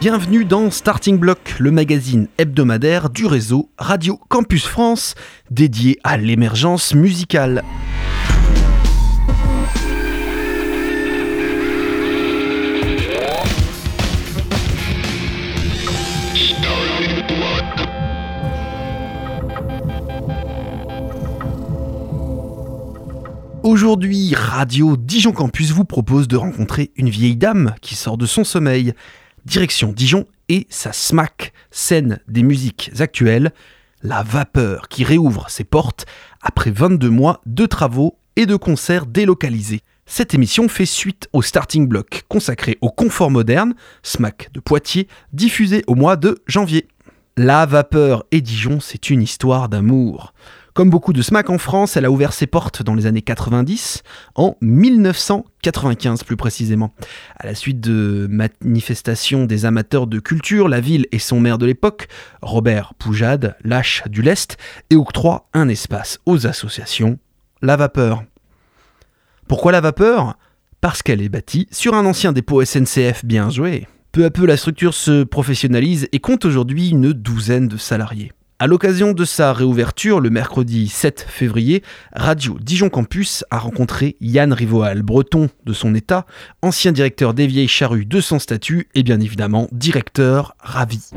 Bienvenue dans Starting Block, le magazine hebdomadaire du réseau Radio Campus France dédié à l'émergence musicale. Aujourd'hui, Radio Dijon Campus vous propose de rencontrer une vieille dame qui sort de son sommeil. Direction Dijon et sa SMAC, scène des musiques actuelles, la vapeur qui réouvre ses portes après 22 mois de travaux et de concerts délocalisés. Cette émission fait suite au starting block consacré au confort moderne, SMAC de Poitiers, diffusé au mois de janvier. La vapeur et Dijon, c'est une histoire d'amour. Comme beaucoup de SMAC en France, elle a ouvert ses portes dans les années 90, en 1995 plus précisément. À la suite de manifestations des amateurs de culture, la ville et son maire de l'époque, Robert Poujade, lâchent du lest et octroient un espace aux associations, la vapeur. Pourquoi la vapeur? Parce qu'elle est bâtie sur un ancien dépôt SNCF bien joué. Peu à peu, la structure se professionnalise et compte aujourd'hui une douzaine de salariés. À l'occasion de sa réouverture le mercredi 7 février, Radio Dijon Campus a rencontré Yann Rivoal, breton de son état, ancien directeur des vieilles charrues de son statut et bien évidemment directeur ravi.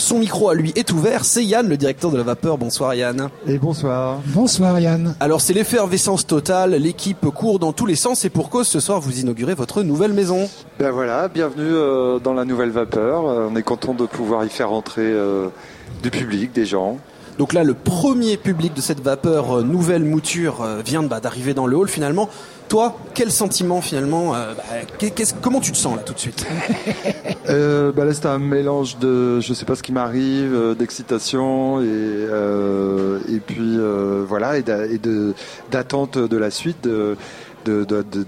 Son micro à lui est ouvert, c'est Yann, le directeur de la vapeur. Bonsoir Yann. Et bonsoir. Bonsoir Yann. Alors c'est l'effervescence totale, l'équipe court dans tous les sens et pour cause ce soir vous inaugurez votre nouvelle maison. Ben voilà, bienvenue euh, dans la nouvelle vapeur. Euh, on est content de pouvoir y faire entrer euh, du public, des gens. Donc là le premier public de cette vapeur euh, nouvelle mouture vient bah, d'arriver dans le hall finalement. Toi, quel sentiment finalement euh, bah, Comment tu te sens là tout de suite? Euh, là, c'est un mélange de, je sais pas ce qui m'arrive, euh, d'excitation et euh, et puis voilà et d'attente de la suite, de de- de-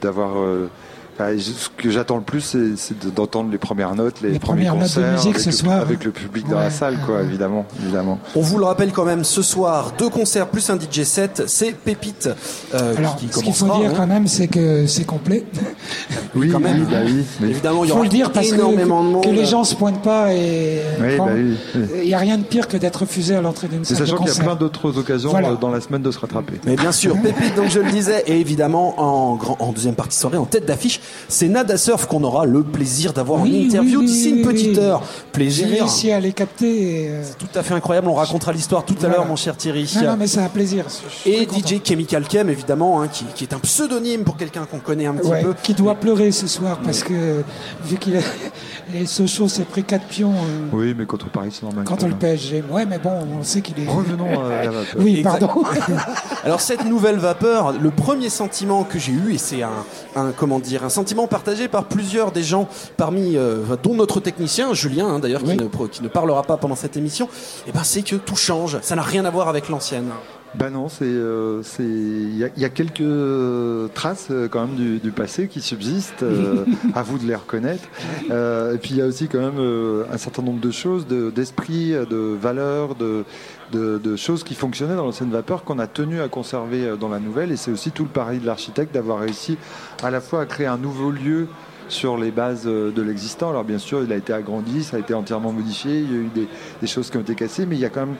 ben, ce que j'attends le plus, c'est- c'est de- d'entendre les premières notes, les, Les premiers premières notes de concerts musique avec, ce le, soir. avec le public dans Ouais. la salle, quoi, évidemment, évidemment. On vous le rappelle quand même, ce soir, deux concerts plus un DJ set, c'est Pépite euh, Alors, qui ce qu'il faut dire hein. quand même, c'est que c'est complet. Oui, quand même. oui, bah oui. mais- Évidemment, il y Il faut aura le dire parce que, énormément de monde. que les gens se pointent pas et Oui, bah oui, oui. il n'y a rien de pire que d'être refusé à l'entrée d'une salle de sachant qu'il y a plein d'autres occasions Voilà. dans la semaine de se rattraper. Mais bien sûr, Pépite, donc je le disais, et évidemment en, grand, en deuxième partie soirée, en tête d'affiche, c'est Nada Surf qu'on aura le plaisir d'avoir en Oui, interview oui, d'ici oui, une petite oui. heure. J'ai Plaisir. réussi à les capter. Euh, Tout à fait incroyable, on racontera l'histoire tout à l'heure, mon cher Thierry. Non, non, mais c'est un plaisir. Et. DJ Chemical Chem, évidemment, hein, qui, qui est un pseudonyme pour quelqu'un qu'on connaît un petit Ouais, peu. qui doit pleurer ce soir parce que vu qu'il a et Sochaux s'est pris 4 pions euh, Oui, mais contre Paris, c'est normal. contre le PSG. Ouais, mais bon, on sait qu'il est. Revenons à la vapeur. Oui, Exact. pardon. Alors cette nouvelle vapeur, le premier sentiment que j'ai eu, et c'est un, un comment dire, un sentiment partagé par plusieurs des gens, parmi euh, dont notre technicien Julien, hein, d'ailleurs, Oui. qui, ne, qui ne parlera pas pendant cette émission, et ben c'est que tout change. Ça n'a rien à voir avec l'ancienne. Bah non, c'est, euh, c'est, il y, a- il y a quelques euh, traces euh, quand même du, du passé qui subsistent. euh, à vous de les reconnaître. Et puis il y a aussi quand même un certain nombre de choses, de, d'esprit, de valeurs, de, de, de choses qui fonctionnaient dans l'ancienne vapeur qu'on a tenu à conserver euh, dans la nouvelle. Et c'est aussi tout le pari de l'architecte d'avoir réussi à la fois à créer un nouveau lieu sur les bases euh, de l'existant. Alors bien sûr, il a été agrandi, ça a été entièrement modifié, il y a eu des, choses qui ont été cassées, mais il y a quand même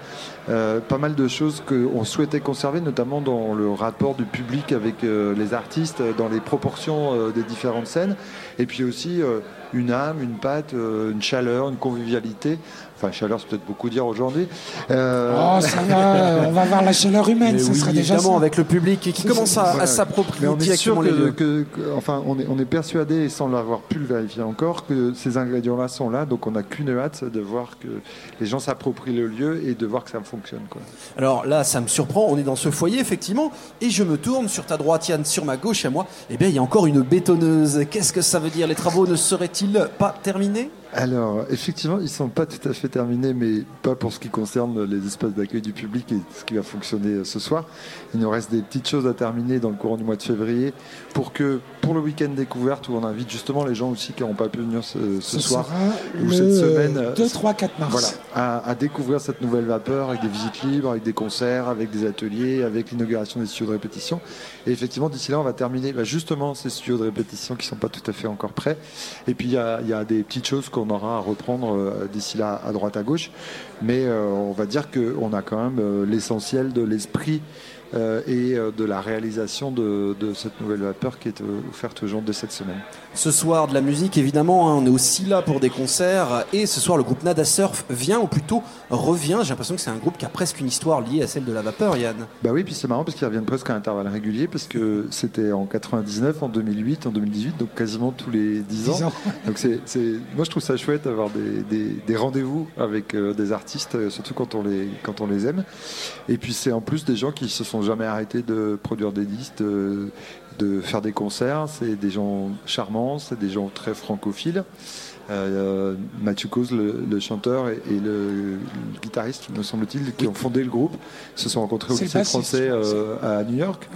euh, pas mal de choses qu'on souhaitait conserver, notamment dans le rapport du public avec les artistes, dans les proportions des différentes scènes, et puis aussi une âme, une patte, euh, une chaleur, une convivialité. Enfin, chaleur, c'est peut-être beaucoup dire aujourd'hui. Euh, Oh, ça va, on va voir la chaleur humaine, Mais ça oui, serait déjà évidemment, ça. avec le public qui commence à, Voilà. à s'approprier Mais on est sûr que, lieux. que- que- enfin, on est, on est persuadé, et sans l'avoir pu le vérifier encore, que ces ingrédients-là sont là. Donc, on n'a qu'une hâte de voir que les gens s'approprient le lieu et de voir que ça fonctionne. Quoi. Alors là, ça me surprend, on est dans ce foyer, effectivement, et je me tourne sur ta droite, Yann, sur ma gauche, à moi. Eh bien, il y a encore une bétonneuse. Qu'est-ce que ça veut dire? Les travaux ne seraient-ils pas terminés alors, effectivement, ils ne sont pas tout à fait terminés, mais pas pour ce qui concerne les espaces d'accueil du public et ce qui va fonctionner euh, ce soir. Il nous reste des petites choses à terminer dans le courant du mois de février pour que, pour le week-end découverte, où on invite justement les gens aussi qui n'ont pas pu venir ce, soir ou cette semaine, 2, 3, 4 mars. Voilà, à, découvrir cette nouvelle vapeur avec des visites libres, avec des concerts, avec des ateliers, avec l'inauguration des studios de répétition. Et effectivement, d'ici là, on va terminer bah, justement ces studios de répétition qui ne sont pas tout à fait encore prêts. Et puis, il y a, y a des petites choses qu'on on aura à reprendre euh, d'ici là à droite à gauche. Mais euh, on va dire qu'on a quand même euh, l'essentiel de l'esprit euh, et euh, de la réalisation de, cette nouvelle vapeur qui est euh, offerte aux gens de cette semaine. Ce soir, de la musique, évidemment, hein, on est aussi là pour des concerts. Et ce soir, le groupe Nada Surf vient, ou plutôt revient. J'ai l'impression que c'est un groupe qui a presque une histoire liée à celle de la vapeur, Yann. Bah oui, puis c'est marrant parce qu'ils reviennent presque à intervalles réguliers, parce que c'était en 99, en 2008, en 2018, donc quasiment tous les 10 ans. Donc c'est, moi, je trouve ça chouette d'avoir des, rendez-vous avec des artistes, surtout quand on, les, quand on les aime. Et puis c'est en plus des gens qui se sont jamais arrêté de produire des disques, de, faire des concerts. C'est des gens charmants, c'est des gens très francophiles. Euh, Mathieu Cause, le, chanteur, et, le, guitariste, me semble-t-il, qui ont fondé le groupe, se sont rencontrés au lycée français euh, à New York.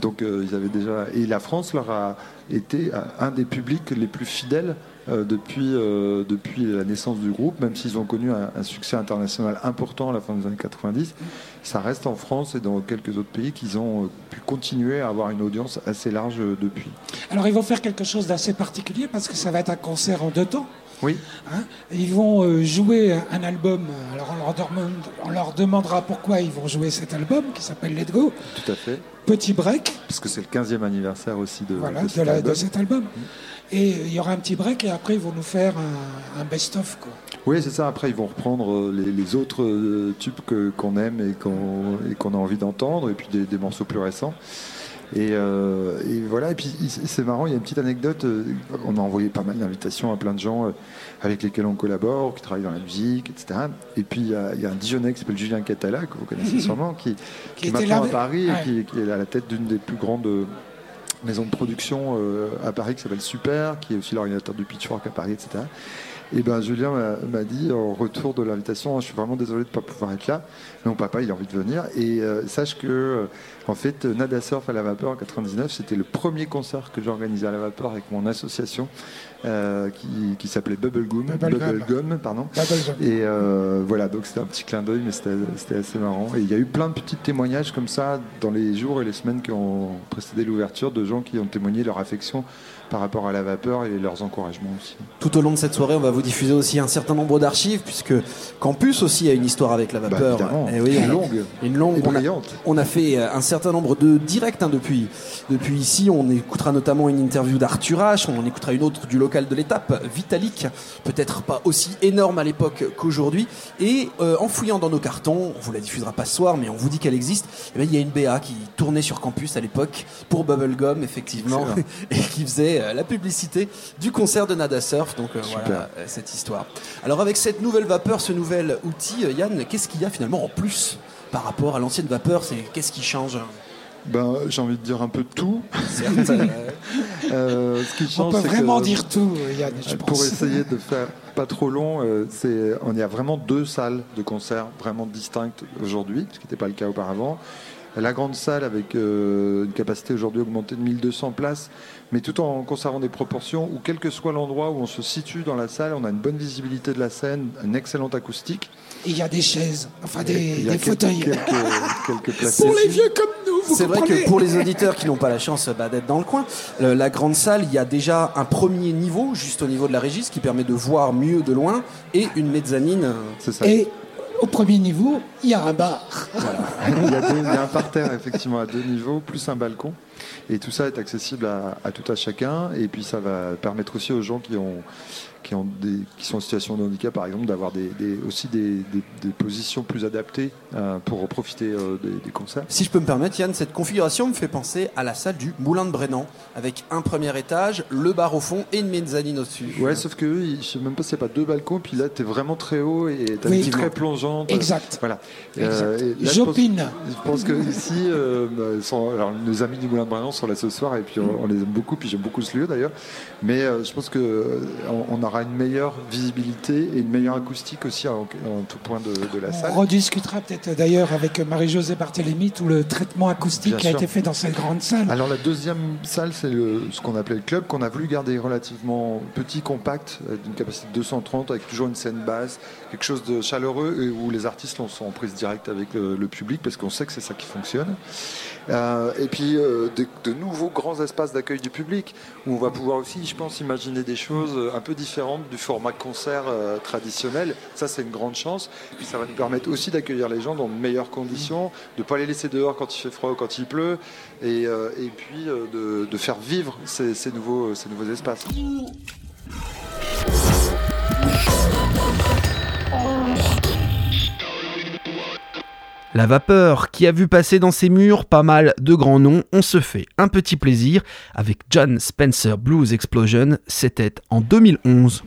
Donc euh, ils avaient déjà et la France leur a été un des publics les plus fidèles euh, depuis, euh, depuis la naissance du groupe, même s'ils ont connu un, succès international important à la fin des années 90, ça reste en France et dans quelques autres pays qu'ils ont euh, pu continuer à avoir une audience assez large depuis. Alors ils vont faire quelque chose d'assez particulier parce que ça va être un concert en deux temps. Oui. Hein ils vont jouer un album. Alors on leur, on leur, demandera pourquoi ils vont jouer cet album qui s'appelle Let Go. Tout à fait. Petit break. Parce que c'est le 15e anniversaire aussi de, de, cet album. Mm. Et il y aura un petit break et après ils vont nous faire un, best-of. Oui, c'est ça. Après, ils vont reprendre euh, les, autres euh, tubes qu'on aime et qu'on a envie d'entendre, et puis des, morceaux plus récents. Euh, et, voilà, et puis c'est marrant, il y a une petite anecdote. On a envoyé pas mal d'invitations à plein de gens avec lesquels on collabore, qui travaillent dans la musique, etc. Et puis il y a, un Dijonais qui s'appelle Julien Catala, que vous connaissez sûrement, qui, qui, est maintenant à Paris et qui, qui, est à la tête d'une des plus grandes maison de production euh, à Paris qui s'appelle Super, qui est aussi l'ordinateur du Pitchfork à Paris, etc. Et ben Julien m'a dit en retour de l'invitation, je suis vraiment désolé de ne pas pouvoir être là, mais mon papa il a envie de venir. Et euh, sache que euh, en fait Nada Surf à la vapeur en 99, c'était le premier concert que j'organisais à la vapeur avec mon association euh, qui, s'appelait Bubble Gum, Bubble, pardon. Et voilà, donc c'était un petit clin d'œil, mais c'était assez marrant. Et il y a eu plein de petits témoignages comme ça dans les jours et les semaines qui ont précédé l'ouverture de gens qui ont témoigné leur affection par rapport à la vapeur et leurs encouragements aussi. Tout au long de cette soirée, on va vous diffuser aussi un certain nombre d'archives, puisque Campus aussi a une histoire avec la bah, vapeur. et eh oui, une longue, une longue, on a, fait euh, un certain nombre de directs hein, depuis, depuis ici. On écoutera notamment une interview d'Arthur H, on écoutera une autre du local de l'étape, Vitalik, peut-être pas aussi énorme à l'époque qu'aujourd'hui. Et euh, en fouillant dans nos cartons, on vous la diffusera pas ce soir, mais on vous dit qu'elle existe. Eh ben, il y a une BA qui tournait sur Campus à l'époque pour Bubblegum, effectivement, et qui faisait euh, la publicité du concert de Nada Surf. Donc euh, voilà euh, cette histoire. Alors avec cette nouvelle vapeur, ce nouvel outil, Yann, qu'est-ce qu'il y a finalement en plus par rapport à l'ancienne vapeur? C'est qu'est-ce qui change? Ben, j'ai envie de dire un peu tout. euh, ce qui change, On peut vraiment dire tout, Yann. Je pour essayer de faire pas trop long, c'est on y a vraiment deux salles de concert vraiment distinctes aujourd'hui, ce qui n'était pas le cas auparavant. La grande salle avec une capacité aujourd'hui augmentée de 1200 places mais tout en conservant des proportions où, quel que soit l'endroit où on se situe dans la salle, on a une bonne visibilité de la scène, une excellente acoustique. Il y a des chaises, enfin des, des fauteuils. Quelques, pour les vieux comme nous, C'est vrai que pour les auditeurs qui n'ont pas la chance bah, d'être dans le coin, la grande salle, il y a déjà un premier niveau, juste au niveau de la régie, ce qui permet de voir mieux de loin, et une mezzanine. C'est ça. Et au premier niveau, il y a un bar. il, y a un parterre, effectivement, à deux niveaux, plus un balcon. Et tout ça est accessible à, à, tout à chacun. Et puis ça va permettre aussi aux gens qui ont qui, ont des, qui sont en situation de handicap, par exemple, d'avoir des, aussi des, positions plus adaptées euh, pour profiter euh, des, concerts. Si je peux me permettre, Yann, cette configuration me fait penser à la salle du Moulin de Brennan, avec un premier étage, le bar au fond et une mezzanine au-dessus. Ouais, sauf que je sais même pas si c'est pas deux balcons, puis là, tu es vraiment très haut et tu as une très plongeante. Exact. Voilà. Euh, J'opine. Je pense, que ici, alors, nos amis du Moulin de Brennan sont là ce soir et puis on, les aime beaucoup, puis j'aime beaucoup ce lieu d'ailleurs. Mais je pense qu'on on aura une meilleure visibilité et une meilleure acoustique aussi en, en tout point de, de la On salle. rediscutera peut-être d'ailleurs avec Marie-Josée Barthélémy tout le traitement acoustique Bien qui a été fait dans cette grande salle. Alors la deuxième salle, c'est ce qu'on appelait le club, qu'on a voulu garder relativement petit, compact, euh, d'une capacité de 230, avec toujours une scène basse, quelque chose de chaleureux, et où les artistes sont en prise directe avec le, le public, parce qu'on sait que c'est ça qui fonctionne. Euh, et puis euh, de, nouveaux grands espaces d'accueil du public, où on va pouvoir aussi, je pense, imaginer des choses euh, un peu différentes du format concert traditionnel. Ça, c'est une grande chance. Et ça va nous permettre aussi d'accueillir les gens dans de meilleures conditions, de ne pas les laisser dehors quand il fait froid ou quand il pleut, et, puis de, faire vivre ces nouveaux espaces. La vapeur, qui a vu passer dans ses murs pas mal de grands noms, on se fait un petit plaisir avec John Spencer Blues Explosion, c'était en 2011.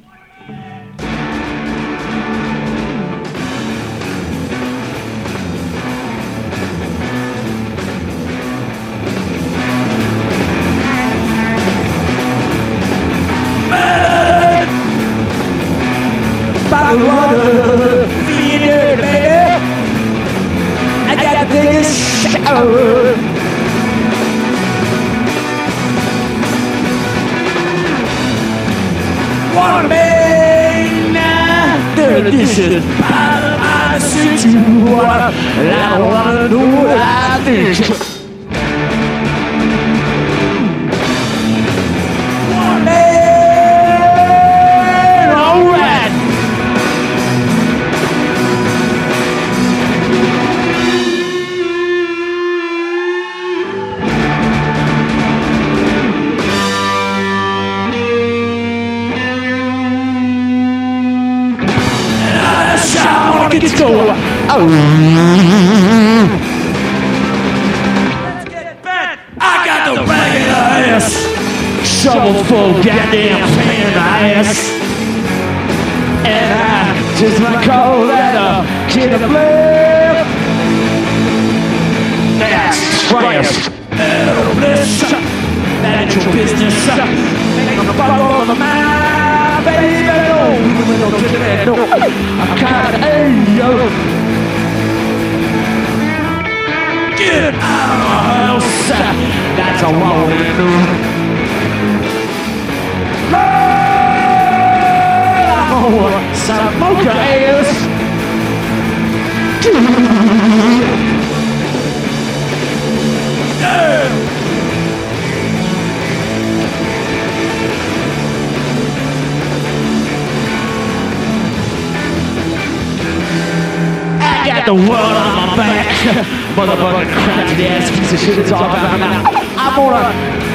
Oh, some mocha ass. I got the world on my back. Motherfucking crappy ass piece of shit is all about now. I'm gonna kiss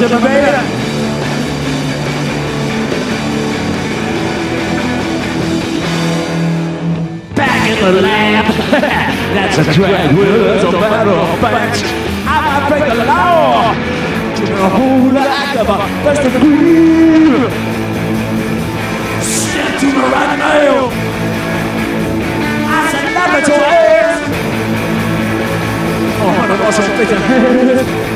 to baby. Back in the lab. That's a drag words a matter of fact. I might break the law. To the whole lack of a first degree. Step to the right nail. I said, it to ass. Oh, one of us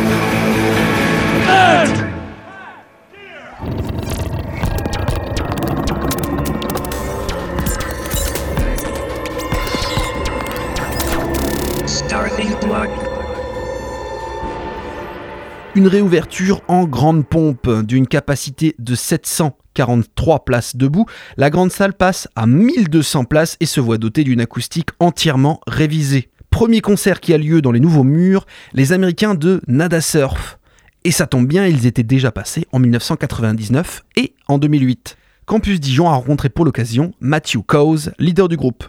Une réouverture en grande pompe d'une capacité de 743 places debout. La grande salle passe à 1200 places et se voit dotée d'une acoustique entièrement révisée. Premier concert qui a lieu dans les nouveaux murs, les Américains de Nada Surf. Et ça tombe bien, ils étaient déjà passés en 1999 et en 2008. Campus Dijon a rencontré pour l'occasion Matthew Cowes, leader du groupe.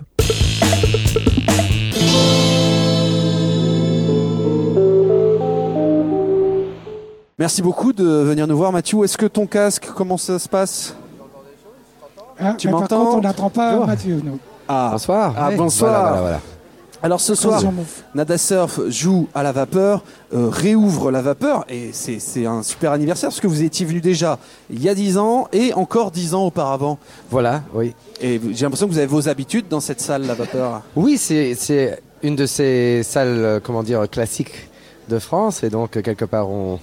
Merci beaucoup de venir nous voir, Mathieu. Est-ce que ton casque, comment ça se passe Hein, Tu par m'entends contre, on n'entend pas Oh. Mathieu. nous. Ah, Bonsoir. Ah, bonsoir. Voilà, voilà, voilà. Alors ce soir. Nada Surf joue à la vapeur, euh, réouvre la vapeur, et c'est un super anniversaire parce que vous étiez venu déjà il y a 10 ans et encore 10 ans auparavant. Voilà, oui. Et j'ai l'impression que vous avez vos habitudes dans cette salle, la vapeur. Oui, c'est c'est une de ces salles, euh, comment dire, classiques de France, et donc euh, quelque part on,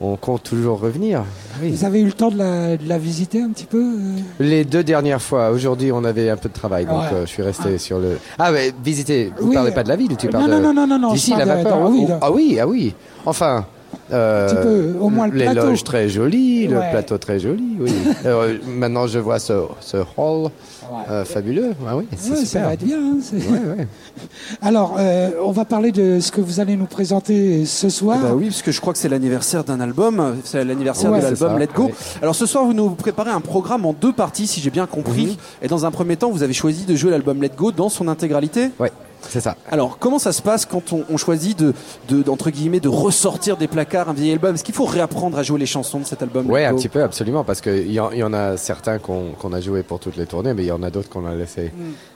on compte toujours revenir. Oui. Vous avez eu le temps de la, de la visiter un petit peu euh Les deux dernières fois, aujourd'hui on avait un peu de travail, donc Ouais. euh, je suis resté sur le. Ah, mais visiter, vous Oui, parlez pas de la ville, tu euh, parles non, de. non, non, non, non, D'ici, la de- vapeur. oui, de- ah oui, ah oui. Enfin. Euh, Un petit peu, au moins le les plateau. loges très jolies, le plateau très joli, oui. Maintenant je vois ce, ce hall Ouais. euh, fabuleux. Ah oui, Ouais, ça va être bien. hein, c'est- Ouais, ouais. Alors, euh, on va parler de ce que vous allez nous présenter ce soir. Bah oui, parce que je crois que c'est l'anniversaire d'un album, c'est l'anniversaire Ouais, de l'album Let Go. Alors ce soir, vous nous préparez un programme en deux parties, si j'ai bien compris. Mhm. Et dans un premier temps, vous avez choisi de jouer l'album Let Go dans son intégralité? Ouais, c'est ça. Alors, comment ça se passe quand on, on choisit de, de, entre guillemets, de ressortir des placards un vieil album? Est-ce qu'il faut réapprendre à jouer les chansons de cet album Let un petit peu, absolument, parce qu'il y, y en a certains qu'on qu'on a joué pour toutes les tournées, mais il y en a d'autres qu'on a laissé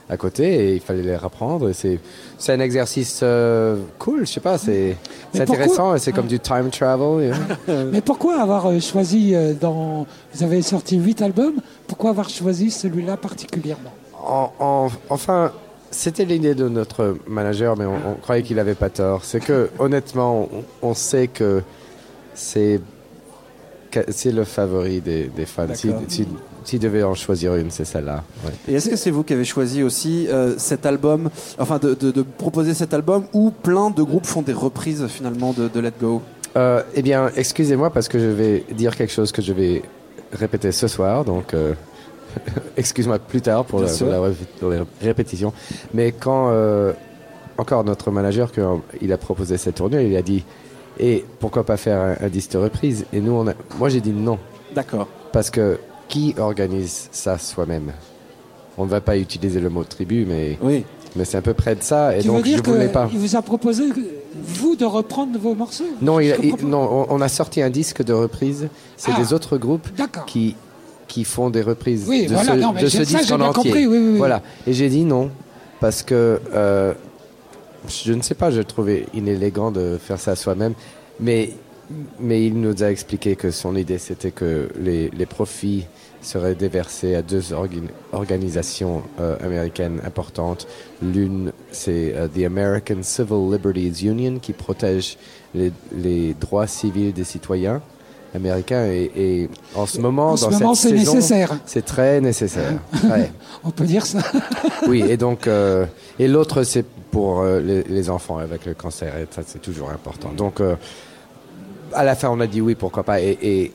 à côté et il fallait les reprendre. C'est un exercice euh, cool, je sais pas, c'est intéressant et c'est comme du time travel. Mais pourquoi avoir euh, choisi euh, dans. Vous avez sorti huit albums, pourquoi avoir choisi celui-là particulièrement? En- en- enfin, c'était l'idée de notre manager, mais on, on croyait qu'il avait pas tort. C'est que, honnêtement, on, on sait que c'est c'est le favori des, des fans. Si, si, s'il devait en choisir une, c'est celle-là. ouais. Et est-ce que c'est vous qui avez choisi aussi euh, cet album, enfin de, de- de proposer cet album où plein de groupes font des reprises finalement de, de Let Go? Euh, eh bien, excusez-moi parce que je vais dire quelque chose que je vais répéter ce soir, donc euh, excuse-moi plus tard pour, la, sûr. pour la ré- pour la répétition. Mais quand euh, encore notre manager, quand il a proposé cette tournée, il a dit et pourquoi pas faire un, un disque de reprise? Et nous, on a, moi j'ai dit non D'accord. parce que qui organise ça soi-même? On ne va pas utiliser le mot tribu, mais, Oui. mais c'est un peu près de ça, et Tu donc veux dire je voulais pas. qu'il vous a proposé, vous, de reprendre vos morceaux? Non, il il- non, on, on a sorti un disque de reprise. C'est Ah. des autres groupes D'accord. qui, qui font des reprises Oui, de voilà, ce, non, de ce ça, disque j'ai en entier. compris, oui, oui. Voilà. Et j'ai dit non, parce que euh, je ne sais pas, je trouvais inélégant de faire ça soi-même. Mais, mais il nous a expliqué que son idée, c'était que les, les profits seraient déversés à deux orga- organisations euh, américaines importantes. L'une, c'est euh, The American Civil Liberties Union, qui protège les, les droits civils des citoyens américains. Et, et en ce moment, En ce dans moment, cette c'est saison, nécessaire. c'est très nécessaire. Ouais. On peut dire ça. Oui, et donc, euh, et l'autre, c'est pour euh, les, les enfants avec le cancer, et ça, c'est toujours important. Donc, euh, à la fin, on a dit oui, pourquoi pas. Et, et,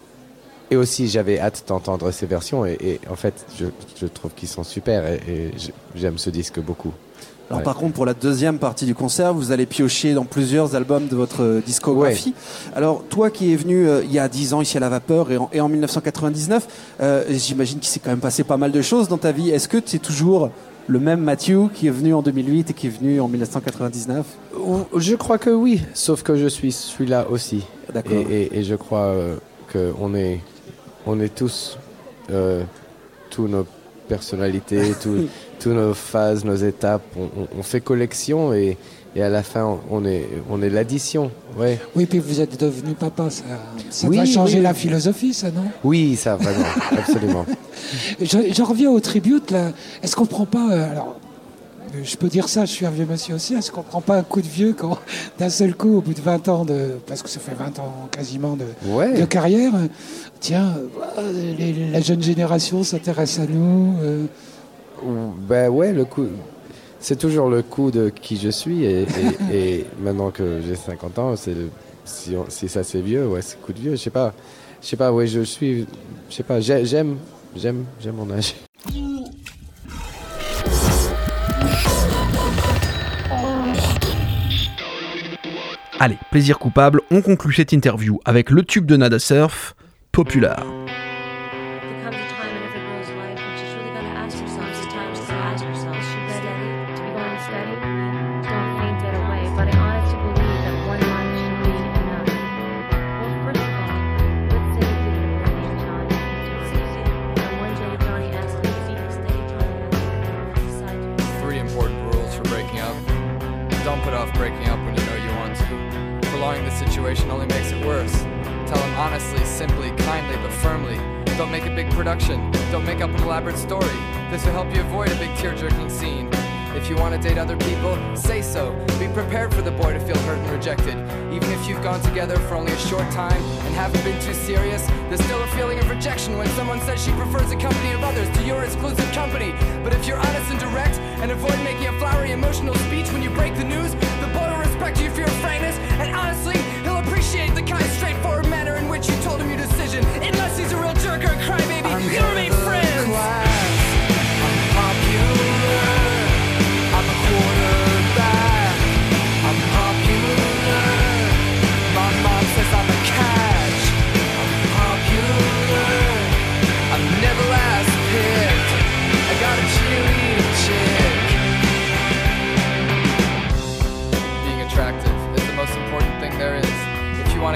et aussi, j'avais hâte d'entendre ces versions, et, en fait, je, je trouve qu'ils sont super, et, j'aime ce disque beaucoup. Alors Ouais. par contre, pour la deuxième partie du concert, vous allez piocher dans plusieurs albums de votre euh, discographie. Alors toi qui es venu euh, il y a 10 ans ici à La Vapeur et en, et en 1999, euh, j'imagine qu'il s'est quand même passé pas mal de choses dans ta vie. Est-ce que tu es toujours le même Matthew qui est venu en 2008 et qui est venu en 1999 Ou- Je crois que oui, sauf que je suis celui-là aussi. D'accord. Et, et- et je crois euh, qu'on est, on est tous, tous nos personnalités, tous tous nos phases, nos étapes, on, fait collection et, et à la fin, on est, on est l'addition. Ouais. Oui, puis vous êtes devenu papa, ça, ça Oui, doit changer oui. la philosophie, ça, non? Oui, ça, vraiment, absolument. je, je reviens au tribute, là. Est-ce qu'on prend pas. euh, alors, je peux dire ça, je suis un vieux monsieur aussi. Est-ce qu'on prend pas un coup de vieux quand, d'un seul coup, au bout de 20 ans, de, parce que ça fait 20 ans quasiment de, Ouais. de carrière, euh, tiens, euh, les- la jeune génération s'intéresse à nous. euh, Ou- Ben ouais, le coup. C'est toujours le coup de qui je suis et, et- et maintenant que j'ai 50 ans, c'est si, on- si ça c'est vieux, ouais, c'est coup de vieux. Je sais pas, je sais pas, ouais, je suis, je sais pas, j'ai- j'aime, j'aime, j'aime mon âge. Allez, plaisir coupable, on conclut cette interview avec le tube de Nada Surf, Popular. Say so. Be prepared for the boy to feel hurt and rejected. Even if you've gone together for only a short time and haven't been too serious, there's still a feeling of rejection when someone says she prefers the company of others to your exclusive company. But if you're honest and direct and avoid making a flowery emotional speech when you break the news, the boy will respect you for your frankness and honestly, he'll appreciate the kind, straightforward manner in which you told him your decision. Unless he's a real jerk or a crybaby, you'll remain friends.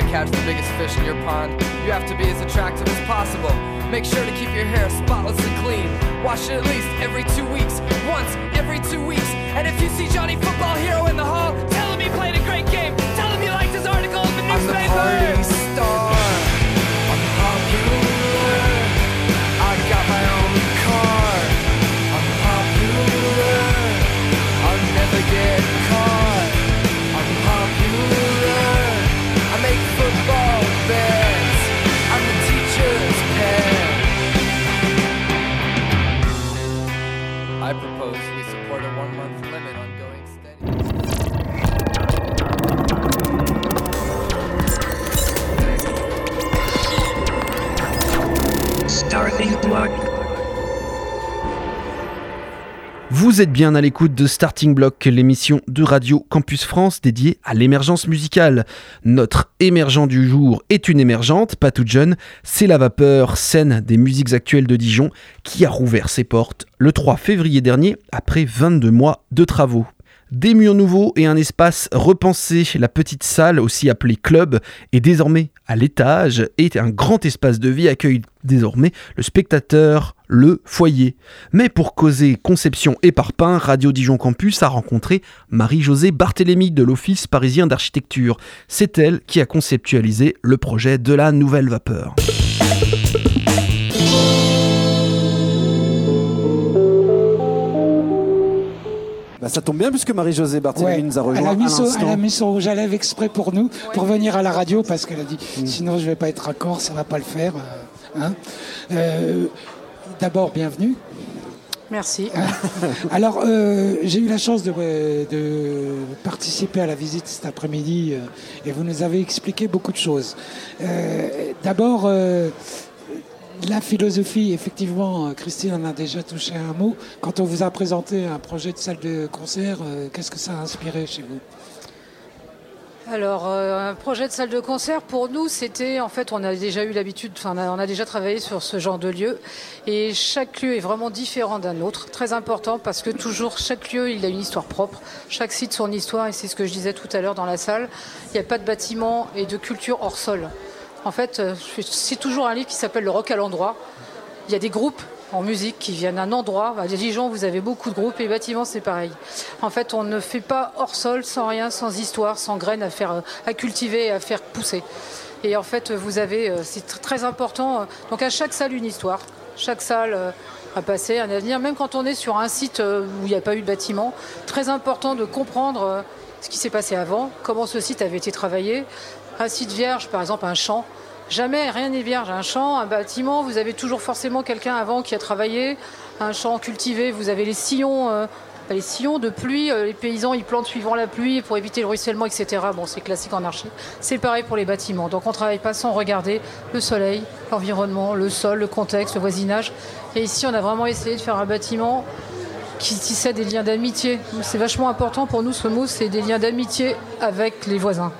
Catch the biggest fish in your pond, you have to be as attractive as possible. Make sure to keep your hair spotless and clean. Wash it at least every two weeks, once every two weeks. And if you see Johnny Football Hero in the hall, tell him he played a great game. Tell him you liked his article in the I'm the newspaper. Vous êtes bien à l'écoute de Starting Block, l'émission de Radio Campus France dédiée à l'émergence musicale. Notre émergent du jour est une émergente, pas toute jeune, c'est la vapeur, scène des musiques actuelles de Dijon, qui a rouvert ses portes le 3 février dernier après 22 mois de travaux. Des murs nouveaux et un espace repensé, la petite salle, aussi appelée club, est désormais à l'étage et un grand espace de vie accueille désormais le spectateur, le foyer. Mais pour causer conception et parpaing, Radio Dijon Campus a rencontré Marie-Josée Barthélémy de l'Office parisien d'architecture. C'est elle qui a conceptualisé le projet de la nouvelle vapeur. Bah, ça tombe bien puisque Marie-Josée Barthélémy Ouais, nous a elle, rejoint a mis à son, elle a mis son rouge à lèvres exprès pour nous, pour venir à la radio, parce qu'elle a dit sinon je vais pas être accord, ça va pas le faire. euh, hein. Euh, D'abord, bienvenue. Merci. Alors, euh, j'ai eu la chance de, de participer à la visite cet après-midi euh, et vous nous avez expliqué beaucoup de choses. Euh, D'abord, euh, la philosophie, effectivement, euh, Christine en a déjà touché un mot. Quand on vous a présenté un projet de salle de concert, euh, qu'est-ce que ça a inspiré chez vous? Alors, euh, un projet de salle de concert, pour nous, c'était, en fait, on a déjà eu l'habitude, enfin, on a, on a déjà travaillé sur ce genre de lieu. Et chaque lieu est vraiment différent d'un autre. Très important parce que toujours, chaque lieu, il a une histoire propre. Chaque site, son histoire. Et c'est ce que je disais tout à l'heure dans la salle. Il n'y a pas de bâtiment et de culture hors sol. En fait, euh, c'est toujours un livre qui s'appelle Le rock à l'endroit. Il y a des groupes en musique qui viennent d'un endroit. À Dijon, vous avez beaucoup de groupes et les bâtiments, c'est pareil. En fait, on ne fait pas hors sol, sans rien, sans histoire, sans graines à faire, à cultiver, et à faire pousser. Et en fait, vous avez, euh, c'est tr- très important. euh, Donc à chaque salle, une histoire. Chaque salle euh, a passé un avenir. Même quand on est sur un site euh, où il n'y a pas eu de bâtiment, très important de comprendre euh, ce qui s'est passé avant, comment ce site avait été travaillé. Un site vierge, par exemple, un champ. Jamais, rien n'est vierge. Un champ, un bâtiment, vous avez toujours forcément quelqu'un avant qui a travaillé. Un champ cultivé, vous avez les sillons, euh, les sillons de pluie. euh, les paysans, ils plantent suivant la pluie pour éviter le ruissellement, etc. Bon, c'est classique en archi. C'est pareil pour les bâtiments. Donc on travaille pas sans regarder le soleil, l'environnement, le sol, le contexte, le voisinage. Et ici, on a vraiment essayé de faire un bâtiment qui tissait des liens d'amitié. C'est vachement important pour nous, ce mot, c'est des liens d'amitié avec les voisins.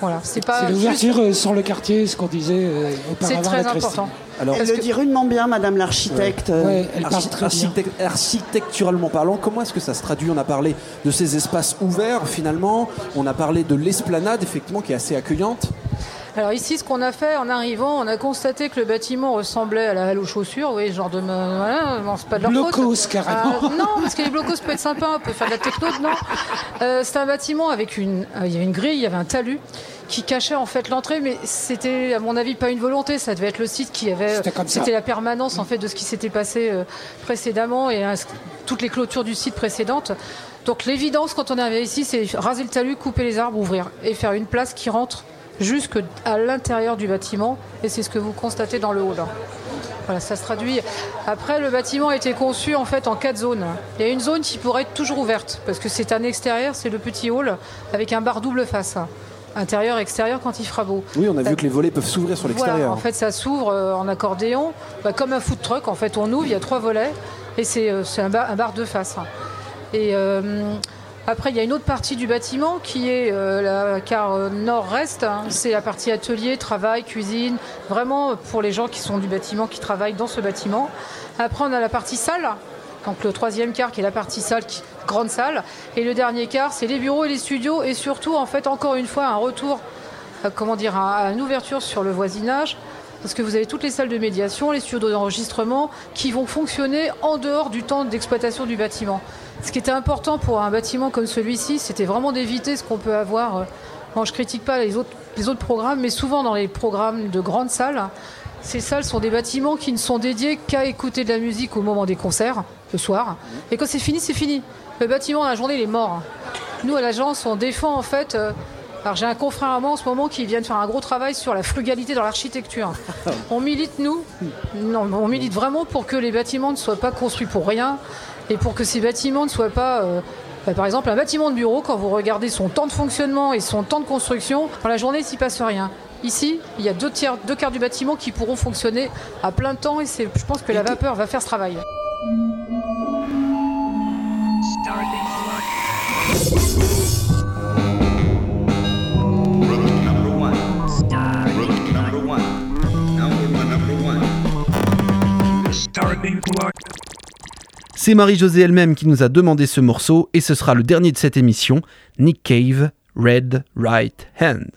Voilà, c'est pas C'est juste- l'ouverture euh, sur le quartier, ce qu'on disait euh, auparavant. C'est très important. Alors, Elle le que- dit rudement bien, Madame l'architecte. Ouais, elle parle bien. architecturalement parlant, comment est-ce que ça se traduit? On a parlé de ces espaces ouverts finalement, on a parlé de l'esplanade effectivement qui est assez accueillante. Alors ici, ce qu'on a fait en arrivant, on a constaté que le bâtiment ressemblait à la halle aux chaussures, oui, genre de... Voilà, non, c'est pas de leur Blocos, faute. carrément. Euh, non, parce que les blocos peut être sympa, on peut faire de la techno dedans. Euh, c'était un bâtiment avec une... euh, Il y avait une grille, il y avait un talus qui cachait en fait l'entrée, mais c'était à mon avis pas une volonté, ça devait être le site qui avait... C'était la permanence en fait de ce qui s'était passé euh, précédemment et euh, toutes les clôtures du site précédentes. Donc l'évidence quand on est arrivé ici, c'est raser le talus, couper les arbres, ouvrir et faire une place qui rentre jusque à l'intérieur du bâtiment. Et c'est ce que vous constatez dans le hall. Voilà, ça se traduit. Après, le bâtiment a été conçu en fait en quatre zones. Il y a une zone qui pourrait être toujours ouverte parce que c'est un extérieur, c'est le petit hall avec un bar double face. Intérieur, extérieur quand il fera beau. Oui, on a vu que les volets peuvent s'ouvrir sur Voilà, l'extérieur. en fait, ça s'ouvre euh, en accordéon, bah, comme un food truck. En fait, on ouvre, il y a trois volets et c'est euh, un, bar, un bar de face. Et euh, après, il y a une autre partie du bâtiment qui est euh, la carte euh, nord-est. hein. C'est la partie atelier, travail, cuisine, vraiment pour les gens qui sont du bâtiment, qui travaillent dans ce bâtiment. Après, on a la partie salle. Donc le troisième quart qui est la partie salle, grande salle. Et le dernier quart, c'est les bureaux et les studios. Et surtout, en fait, encore une fois, un retour euh, comment dire, une ouverture sur le voisinage. Parce que vous avez toutes les salles de médiation, les studios d'enregistrement qui vont fonctionner en dehors du temps d'exploitation du bâtiment. Ce qui était important pour un bâtiment comme celui-ci, c'était vraiment d'éviter ce qu'on peut avoir. euh, Bon, je critique pas les autres, les autres programmes, mais souvent dans les programmes de grandes salles, ces salles sont des bâtiments qui ne sont dédiés qu'à écouter de la musique au moment des concerts, le soir. Et quand c'est fini, c'est fini. Le bâtiment, la journée, il est mort. Nous, à l'agence, on défend en fait. Alors j'ai un confrère à moi en ce moment qui vient de faire un gros travail sur la frugalité dans l'architecture. On milite, nous, non, on milite vraiment pour que les bâtiments ne soient pas construits pour rien et pour que ces bâtiments ne soient pas... euh, bah, par exemple, un bâtiment de bureau, quand vous regardez son temps de fonctionnement et son temps de construction, dans la journée, il s'y passe rien. Ici, il y a deux, tiers, deux quarts du bâtiment qui pourront fonctionner à plein temps et c'est, je pense que la vapeur va faire ce travail. C'est Marie-Josée elle-même qui nous a demandé ce morceau et ce sera le dernier de cette émission, Nick Cave, Red Right Hand.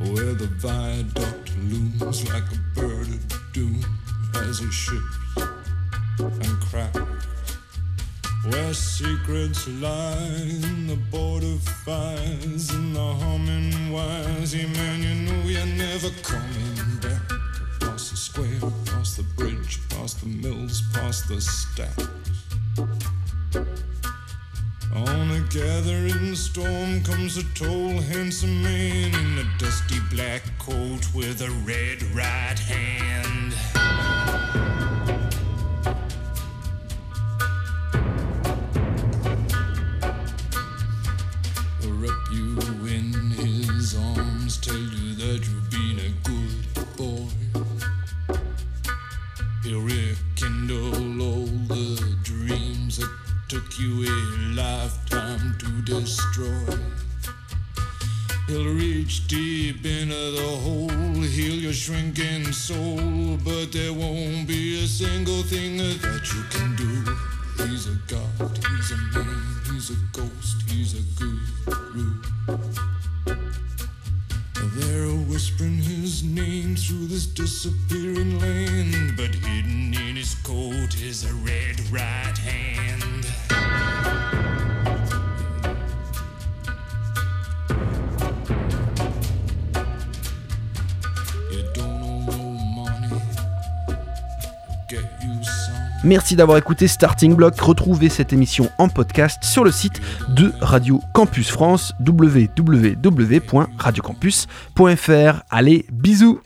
Where the viaduct looms like a bird of doom as and cracks. Where secrets lie in the border fires and the humming wires. Yeah, man, you know you're never coming back. Across the square, across the bridge, past the mills, past the stacks. On a gathering storm comes a tall, handsome man in a dusty black coat with a red right hand. Merci d'avoir écouté Starting Block. Retrouvez cette émission en podcast sur le site de Radio Campus France, www.radiocampus.fr. Allez, bisous